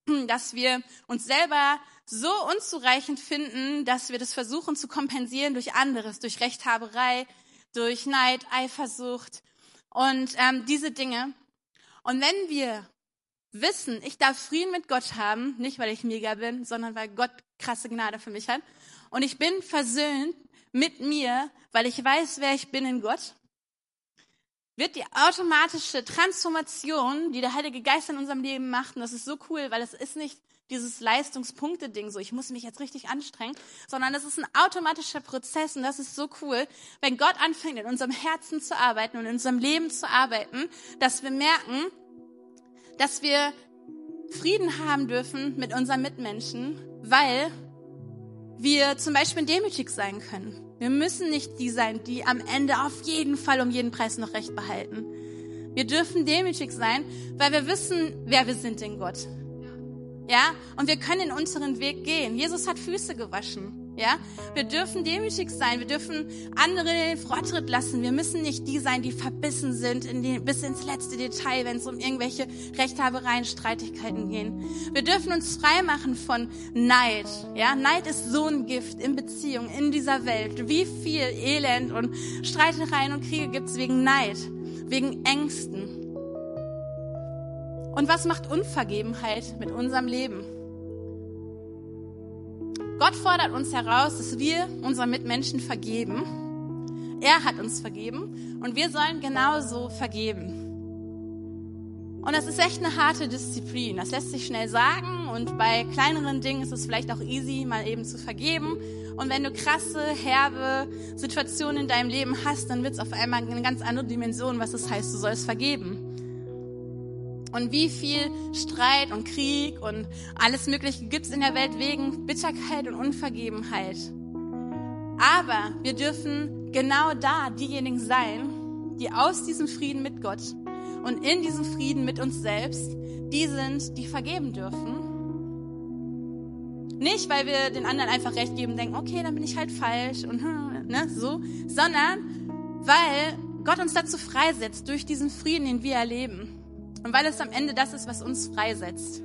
dass wir uns selber so unzureichend finden, dass wir das versuchen zu kompensieren durch anderes, durch Rechthaberei, durch Neid, Eifersucht und ähm, diese Dinge. Und wenn wir wissen, ich darf Frieden mit Gott haben, nicht weil ich mega bin, sondern weil Gott krasse Gnade für mich hat, und ich bin versöhnt mit mir, weil ich weiß, wer ich bin in Gott, wird die automatische Transformation, die der Heilige Geist in unserem Leben macht, und das ist so cool, weil es ist nicht dieses Leistungspunkte-Ding, so ich muss mich jetzt richtig anstrengen, sondern es ist ein automatischer Prozess und das ist so cool, wenn Gott anfängt, in unserem Herzen zu arbeiten und in unserem Leben zu arbeiten, dass wir merken, dass wir Frieden haben dürfen mit unseren Mitmenschen, weil wir zum Beispiel demütig sein können. Wir müssen nicht die sein, die am Ende auf jeden Fall um jeden Preis noch Recht behalten. Wir dürfen demütig sein, weil wir wissen, wer wir sind in Gott. Ja, und wir können in unseren Weg gehen. Jesus hat Füße gewaschen. Ja, wir dürfen demütig sein. Wir dürfen andere den Vortritt lassen. Wir müssen nicht die sein, die verbissen sind in die, bis ins letzte Detail, wenn es um irgendwelche Rechthabereien, Streitigkeiten gehen. Wir dürfen uns frei machen von Neid. Ja, Neid ist so ein Gift in Beziehungen, in dieser Welt. Wie viel Elend und Streitereien und Kriege gibt's wegen Neid, wegen Ängsten. Und was macht Unvergebenheit mit unserem Leben? Gott fordert uns heraus, dass wir unseren Mitmenschen vergeben. Er hat uns vergeben und wir sollen genauso vergeben. Und das ist echt eine harte Disziplin. Das lässt sich schnell sagen und bei kleineren Dingen ist es vielleicht auch easy, mal eben zu vergeben. Und wenn du krasse, herbe Situationen in deinem Leben hast, dann wird es auf einmal eine ganz andere Dimension, was es das heißt, du sollst vergeben und wie viel Streit und Krieg und alles Mögliche gibt's in der Welt wegen Bitterkeit und Unvergebenheit. Aber wir dürfen genau da diejenigen sein, die aus diesem Frieden mit Gott und in diesem Frieden mit uns selbst, die sind, die vergeben dürfen. Nicht, weil wir den anderen einfach recht geben, denken, okay, dann bin ich halt falsch und ne, so, sondern weil Gott uns dazu freisetzt durch diesen Frieden, den wir erleben. Und weil es am Ende das ist, was uns freisetzt.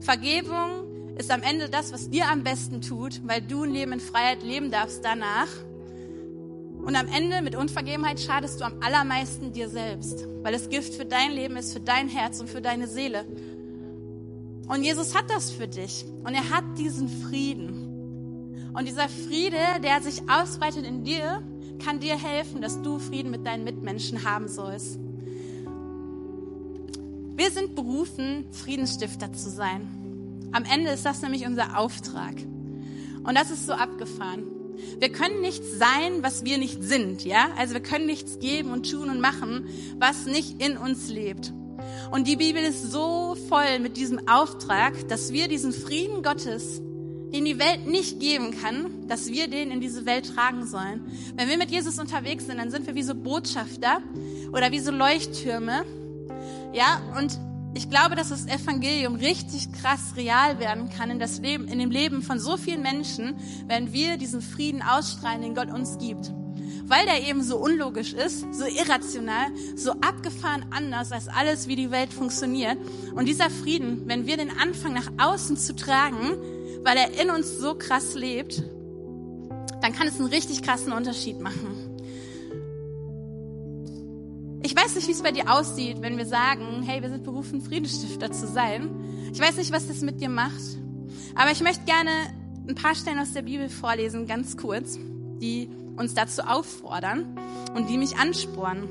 Vergebung ist am Ende das, was dir am besten tut, weil du ein Leben in Freiheit leben darfst danach. Und am Ende mit Unvergebenheit schadest du am allermeisten dir selbst, weil es Gift für dein Leben ist, für dein Herz und für deine Seele. Und Jesus hat das für dich. Und er hat diesen Frieden. Und dieser Friede, der sich ausbreitet in dir, kann dir helfen, dass du Frieden mit deinen Mitmenschen haben sollst. Wir sind berufen, Friedensstifter zu sein. Am Ende ist das nämlich unser Auftrag. Und das ist so abgefahren. Wir können nichts sein, was wir nicht sind, ja? Also wir können nichts geben und tun und machen, was nicht in uns lebt. Und die Bibel ist so voll mit diesem Auftrag, dass wir diesen Frieden Gottes, den die Welt nicht geben kann, dass wir den in diese Welt tragen sollen. Wenn wir mit Jesus unterwegs sind, dann sind wir wie so Botschafter oder wie so Leuchttürme. Ja, und ich glaube, dass das Evangelium richtig krass real werden kann in, das Leben, in dem Leben von so vielen Menschen, wenn wir diesen Frieden ausstrahlen, den Gott uns gibt weil der eben so unlogisch ist, so irrational, so abgefahren anders als alles, wie die Welt funktioniert. Und dieser Frieden, wenn wir den anfangen nach außen zu tragen, weil er in uns so krass lebt, dann kann es einen richtig krassen Unterschied machen. Ich weiß nicht, wie es bei dir aussieht, wenn wir sagen, hey, wir sind berufen, Friedensstifter zu sein. Ich weiß nicht, was das mit dir macht. Aber ich möchte gerne ein paar Stellen aus der Bibel vorlesen, ganz kurz, die uns dazu auffordern und die mich anspornen.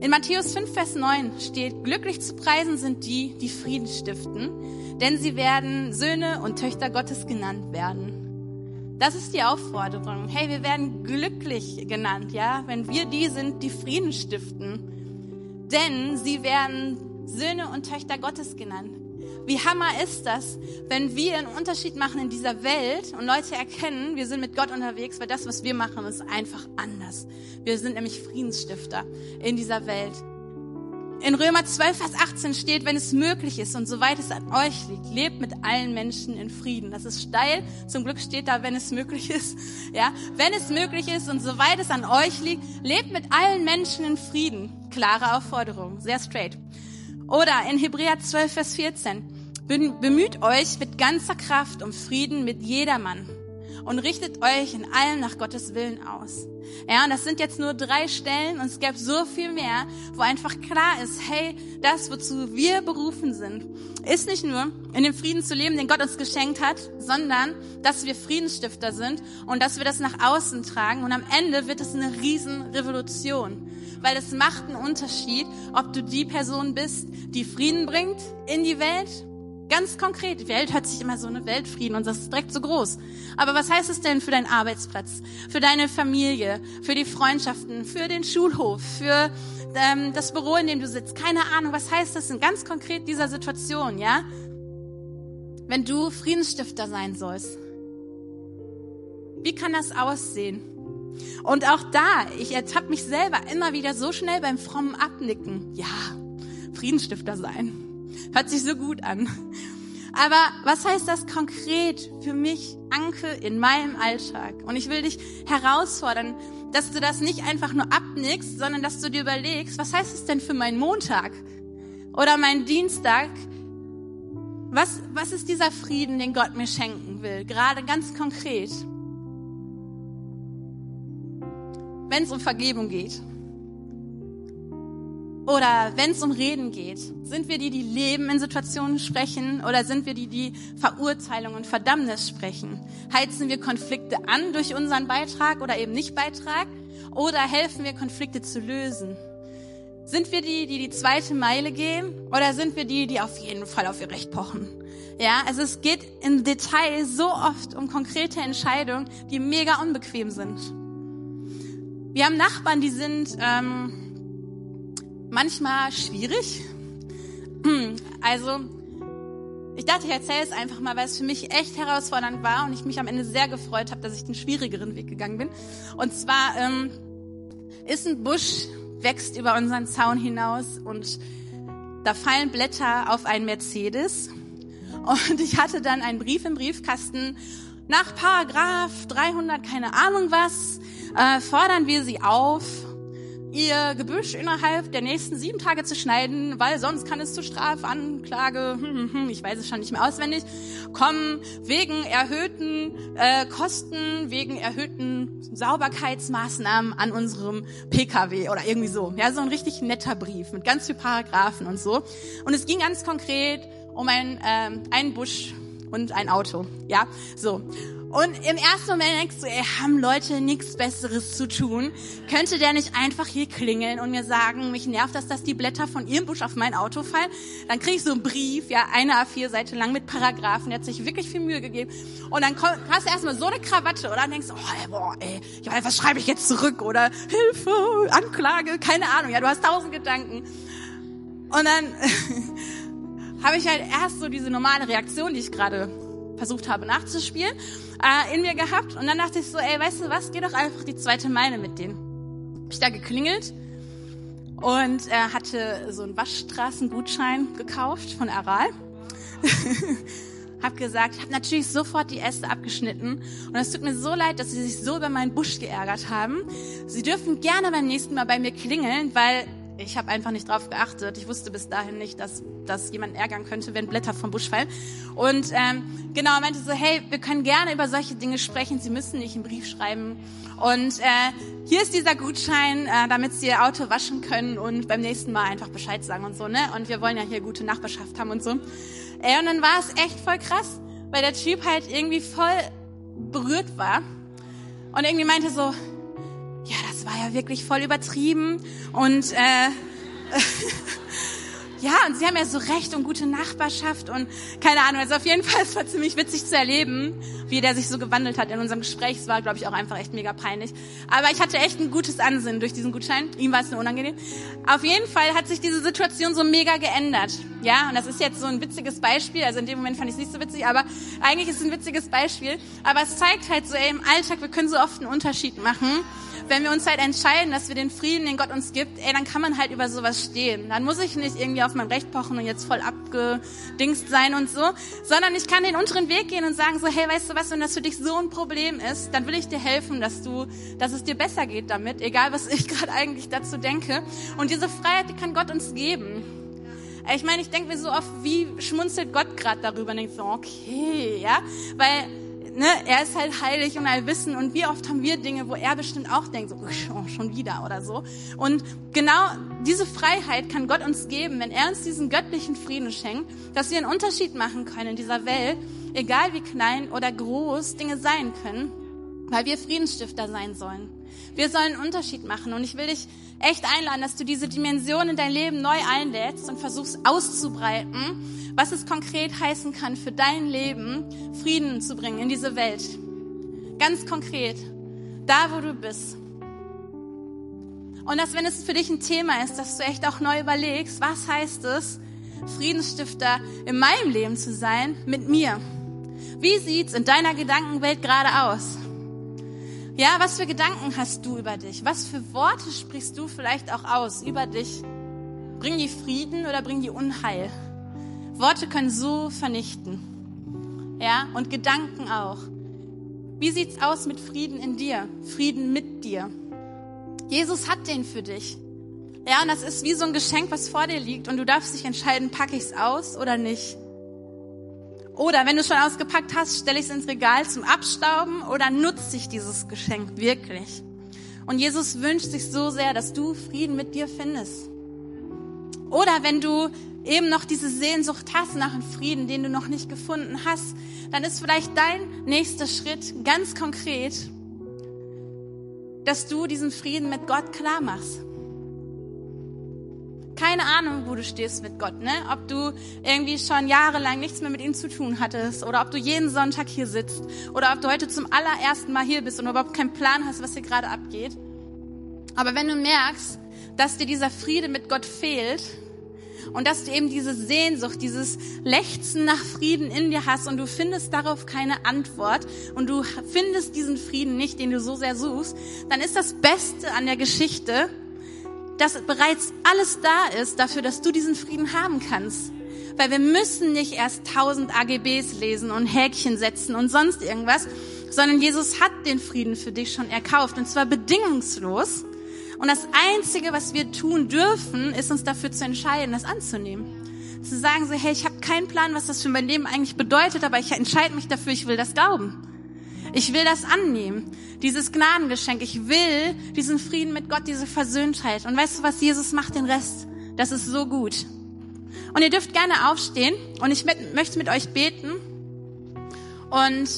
In Matthäus 5, Vers 9 steht, glücklich zu preisen sind die, die Frieden stiften, denn sie werden Söhne und Töchter Gottes genannt werden. Das ist die Aufforderung. Hey, wir werden glücklich genannt, ja, wenn wir die sind, die Frieden stiften. Denn sie werden Söhne und Töchter Gottes genannt. Wie hammer ist das, wenn wir einen Unterschied machen in dieser Welt und Leute erkennen, wir sind mit Gott unterwegs, weil das, was wir machen, ist einfach anders. Wir sind nämlich Friedensstifter in dieser Welt. In Römer 12, Vers 18 steht, wenn es möglich ist und soweit es an euch liegt, lebt mit allen Menschen in Frieden. Das ist steil. Zum Glück steht da, wenn es möglich ist. Ja, wenn es möglich ist und soweit es an euch liegt, lebt mit allen Menschen in Frieden. Klare Aufforderung. Sehr straight. Oder in Hebräer 12, Vers 14. Bemüht euch mit ganzer Kraft um Frieden mit jedermann und richtet euch in allem nach Gottes Willen aus. Ja, und das sind jetzt nur drei Stellen und es gäbe so viel mehr, wo einfach klar ist, hey, das, wozu wir berufen sind, ist nicht nur in dem Frieden zu leben, den Gott uns geschenkt hat, sondern dass wir Friedensstifter sind und dass wir das nach außen tragen und am Ende wird es eine Riesenrevolution, weil es macht einen Unterschied, ob du die Person bist, die Frieden bringt in die Welt Ganz konkret, Welt hört sich immer so eine Weltfrieden und das ist direkt so groß. Aber was heißt es denn für deinen Arbeitsplatz, für deine Familie, für die Freundschaften, für den Schulhof, für ähm, das Büro, in dem du sitzt? Keine Ahnung, was heißt das in ganz konkret dieser Situation, ja? Wenn du Friedensstifter sein sollst. Wie kann das aussehen? Und auch da, ich ertappe mich selber immer wieder so schnell beim frommen Abnicken. Ja, Friedensstifter sein. Hört sich so gut an. Aber was heißt das konkret für mich, Anke, in meinem Alltag? Und ich will dich herausfordern, dass du das nicht einfach nur abnickst, sondern dass du dir überlegst, was heißt es denn für meinen Montag oder meinen Dienstag? Was, was ist dieser Frieden, den Gott mir schenken will? Gerade ganz konkret. Wenn es um Vergebung geht. Oder wenn es um Reden geht, sind wir die, die Leben in Situationen sprechen oder sind wir die, die Verurteilung und Verdammnis sprechen? Heizen wir Konflikte an durch unseren Beitrag oder eben nicht Beitrag? Oder helfen wir Konflikte zu lösen? Sind wir die, die die zweite Meile gehen oder sind wir die, die auf jeden Fall auf ihr Recht pochen? Ja, also es geht im Detail so oft um konkrete Entscheidungen, die mega unbequem sind. Wir haben Nachbarn, die sind... Ähm, manchmal schwierig. Also, ich dachte, ich erzähle es einfach mal, weil es für mich echt herausfordernd war und ich mich am Ende sehr gefreut habe, dass ich den schwierigeren Weg gegangen bin. Und zwar ähm, ist ein Busch, wächst über unseren Zaun hinaus und da fallen Blätter auf einen Mercedes Und ich hatte dann einen Brief im Briefkasten. Nach Paragraph 300, keine Ahnung was, äh, fordern wir Sie auf, ihr Gebüsch innerhalb der nächsten sieben Tage zu schneiden, weil sonst kann es zur Strafanklage, hm, hm, hm, ich weiß es schon nicht mehr auswendig, kommen wegen erhöhten äh, Kosten, wegen erhöhten Sauberkeitsmaßnahmen an unserem PKW oder irgendwie so. Ja, so ein richtig netter Brief mit ganz viel Paragraphen und so. Und es ging ganz konkret um ein, ähm, einen Busch und ein Auto. Ja, so. Und im ersten Moment denkst du, ey, haben Leute nichts Besseres zu tun? Könnte der nicht einfach hier klingeln und mir sagen, mich nervt das, dass die Blätter von ihrem Busch auf mein Auto fallen? Dann krieg ich so einen Brief, ja, eine A4-Seite lang mit Paragraphen, der hat sich wirklich viel Mühe gegeben. Und dann hast du erstmal so eine Krawatte, oder? Und denkst, oh, ey, boah, ey, was schreibe ich jetzt zurück? Oder Hilfe, Anklage, keine Ahnung. Ja, du hast tausend Gedanken. Und dann habe ich halt erst so diese normale Reaktion, die ich gerade versucht habe nachzuspielen, äh, in mir gehabt. Und dann dachte ich so, ey, weißt du was, geh doch einfach die zweite Meile mit denen. Hab ich da geklingelt und äh, hatte so einen Waschstraßengutschein gekauft von Aral. hab gesagt, hab natürlich sofort die Äste abgeschnitten und es tut mir so leid, dass sie sich so über meinen Busch geärgert haben. Sie dürfen gerne beim nächsten Mal bei mir klingeln, weil ich habe einfach nicht drauf geachtet. Ich wusste bis dahin nicht, dass das jemand ärgern könnte, wenn Blätter vom Busch fallen. Und ähm, genau, meinte so, hey, wir können gerne über solche Dinge sprechen. Sie müssen nicht einen Brief schreiben. Und äh, hier ist dieser Gutschein, äh, damit Sie Ihr Auto waschen können und beim nächsten Mal einfach Bescheid sagen und so. ne? Und wir wollen ja hier gute Nachbarschaft haben und so. Äh, und dann war es echt voll krass, weil der Typ halt irgendwie voll berührt war und irgendwie meinte so, war ja wirklich voll übertrieben und äh, ja, und sie haben ja so Recht und gute Nachbarschaft und keine Ahnung. Also auf jeden Fall, es war ziemlich witzig zu erleben, wie der sich so gewandelt hat in unserem Gespräch. Es war, glaube ich, auch einfach echt mega peinlich. Aber ich hatte echt ein gutes Ansinnen durch diesen Gutschein. Ihm war es nur unangenehm. Auf jeden Fall hat sich diese Situation so mega geändert. Ja, und das ist jetzt so ein witziges Beispiel. Also in dem Moment fand ich es nicht so witzig, aber eigentlich ist es ein witziges Beispiel. Aber es zeigt halt so, ey, im Alltag, wir können so oft einen Unterschied machen wenn wir uns halt entscheiden, dass wir den Frieden, den Gott uns gibt, ey, dann kann man halt über sowas stehen. Dann muss ich nicht irgendwie auf mein Recht pochen und jetzt voll abgedingst sein und so, sondern ich kann den unteren Weg gehen und sagen so, hey, weißt du was, wenn das für dich so ein Problem ist, dann will ich dir helfen, dass du, dass es dir besser geht damit, egal was ich gerade eigentlich dazu denke. Und diese Freiheit, die kann Gott uns geben. Ich meine, ich denke mir so oft, wie schmunzelt Gott gerade darüber und denkt so, okay, ja, weil ne, er ist halt heilig und allwissen und wie oft haben wir Dinge, wo er bestimmt auch denkt, so, oh, schon wieder oder so. Und genau diese Freiheit kann Gott uns geben, wenn er uns diesen göttlichen Frieden schenkt, dass wir einen Unterschied machen können in dieser Welt, egal wie klein oder groß Dinge sein können, weil wir Friedensstifter sein sollen. Wir sollen einen Unterschied machen und ich will dich echt einladen, dass du diese Dimension in dein Leben neu einlädst und versuchst auszubreiten, was es konkret heißen kann für dein Leben, Frieden zu bringen in diese Welt. Ganz konkret, da wo du bist. Und dass, wenn es für dich ein Thema ist, dass du echt auch neu überlegst, was heißt es, Friedensstifter in meinem Leben zu sein, mit mir. Wie sieht's in deiner Gedankenwelt gerade aus? Ja, was für Gedanken hast du über dich? Was für Worte sprichst du vielleicht auch aus über dich? Bringen die Frieden oder bringen die Unheil? Worte können so vernichten. Ja, und Gedanken auch. Wie sieht's aus mit Frieden in dir? Frieden mit dir? Jesus hat den für dich. Ja, und das ist wie so ein Geschenk, was vor dir liegt und du darfst dich entscheiden, packe ich's aus oder nicht. Oder wenn du schon ausgepackt hast, stelle ich es ins Regal zum Abstauben oder nutze ich dieses Geschenk wirklich? Und Jesus wünscht sich so sehr, dass du Frieden mit dir findest. Oder wenn du eben noch diese Sehnsucht hast nach einem Frieden, den du noch nicht gefunden hast, dann ist vielleicht dein nächster Schritt ganz konkret, dass du diesen Frieden mit Gott klar machst keine Ahnung, wo du stehst mit Gott, ne? Ob du irgendwie schon jahrelang nichts mehr mit ihm zu tun hattest oder ob du jeden Sonntag hier sitzt oder ob du heute zum allerersten Mal hier bist und überhaupt keinen Plan hast, was hier gerade abgeht. Aber wenn du merkst, dass dir dieser Friede mit Gott fehlt und dass du eben diese Sehnsucht, dieses Lechzen nach Frieden in dir hast und du findest darauf keine Antwort und du findest diesen Frieden nicht, den du so sehr suchst, dann ist das Beste an der Geschichte, dass bereits alles da ist dafür, dass du diesen Frieden haben kannst. Weil wir müssen nicht erst tausend AGBs lesen und Häkchen setzen und sonst irgendwas, sondern Jesus hat den Frieden für dich schon erkauft und zwar bedingungslos. Und das Einzige, was wir tun dürfen, ist uns dafür zu entscheiden, das anzunehmen. Zu sagen so, hey, ich habe keinen Plan, was das für mein Leben eigentlich bedeutet, aber ich entscheide mich dafür, ich will das glauben. Ich will das annehmen, dieses Gnadengeschenk. Ich will diesen Frieden mit Gott, diese Versöhntheit. Und weißt du was, Jesus macht den Rest. Das ist so gut. Und ihr dürft gerne aufstehen und ich mit, möchte mit euch beten. Und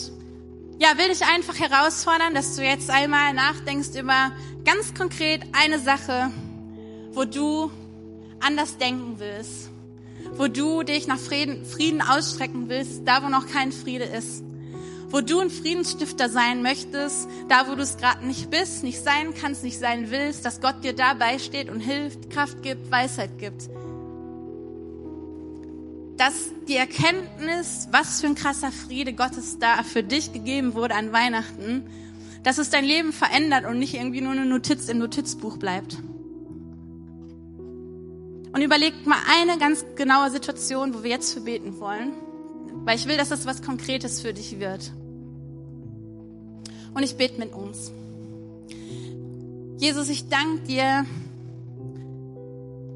ja, will dich einfach herausfordern, dass du jetzt einmal nachdenkst über ganz konkret eine Sache, wo du anders denken willst, wo du dich nach Frieden, Frieden ausstrecken willst, da wo noch kein Friede ist, wo du ein Friedensstifter sein möchtest, da wo du es gerade nicht bist, nicht sein kannst, nicht sein willst, dass Gott dir dabei steht und hilft, Kraft gibt, Weisheit gibt dass die Erkenntnis, was für ein krasser Friede Gottes da für dich gegeben wurde an Weihnachten, dass es dein Leben verändert und nicht irgendwie nur eine Notiz im Notizbuch bleibt. Und überleg mal eine ganz genaue Situation, wo wir jetzt für beten wollen, weil ich will, dass das was Konkretes für dich wird. Und ich bete mit uns. Jesus, ich danke dir,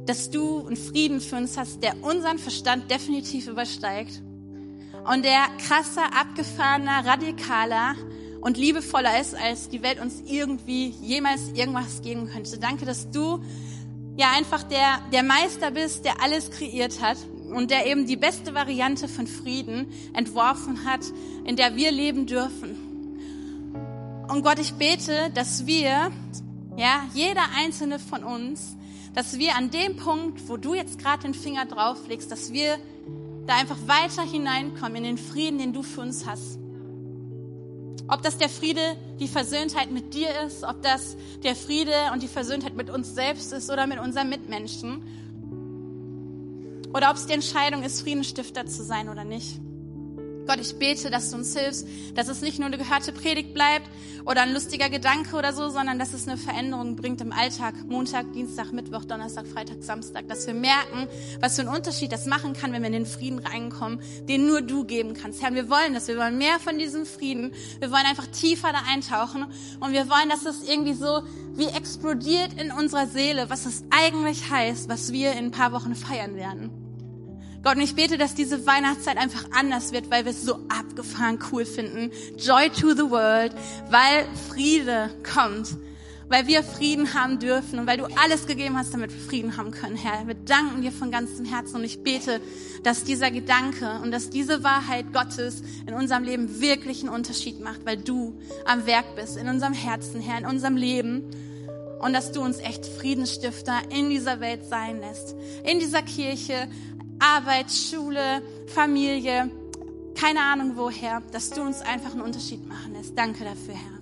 dass du einen Frieden für uns hast, der unseren Verstand definitiv übersteigt und der krasser, abgefahrener, radikaler und liebevoller ist, als die Welt uns irgendwie jemals irgendwas geben könnte. Danke, dass du ja einfach der, der Meister bist, der alles kreiert hat und der eben die beste Variante von Frieden entworfen hat, in der wir leben dürfen. Und Gott, ich bete, dass wir, ja, jeder einzelne von uns, dass wir an dem Punkt, wo du jetzt gerade den Finger drauflegst, dass wir da einfach weiter hineinkommen in den Frieden, den du für uns hast. Ob das der Friede, die Versöhntheit mit dir ist, ob das der Friede und die Versöhntheit mit uns selbst ist oder mit unseren Mitmenschen. Oder ob es die Entscheidung ist, Friedensstifter zu sein oder nicht. Gott, ich bete, dass du uns hilfst, dass es nicht nur eine gehörte Predigt bleibt oder ein lustiger Gedanke oder so, sondern dass es eine Veränderung bringt im Alltag, Montag, Dienstag, Mittwoch, Donnerstag, Freitag, Samstag, dass wir merken, was für einen Unterschied das machen kann, wenn wir in den Frieden reinkommen, den nur du geben kannst. Herr, wir wollen das, wir wollen mehr von diesem Frieden, wir wollen einfach tiefer da eintauchen und wir wollen, dass es irgendwie so wie explodiert in unserer Seele, was es eigentlich heißt, was wir in ein paar Wochen feiern werden. Gott, und ich bete, dass diese Weihnachtszeit einfach anders wird, weil wir es so abgefahren cool finden. Joy to the world, weil Friede kommt, weil wir Frieden haben dürfen und weil du alles gegeben hast, damit wir Frieden haben können, Herr. Wir danken dir von ganzem Herzen und ich bete, dass dieser Gedanke und dass diese Wahrheit Gottes in unserem Leben wirklich einen Unterschied macht, weil du am Werk bist, in unserem Herzen, Herr, in unserem Leben und dass du uns echt Friedensstifter in dieser Welt sein lässt, in dieser Kirche, Arbeit, Schule, Familie, keine Ahnung woher, dass du uns einfach einen Unterschied machen lässt. Danke dafür, Herr.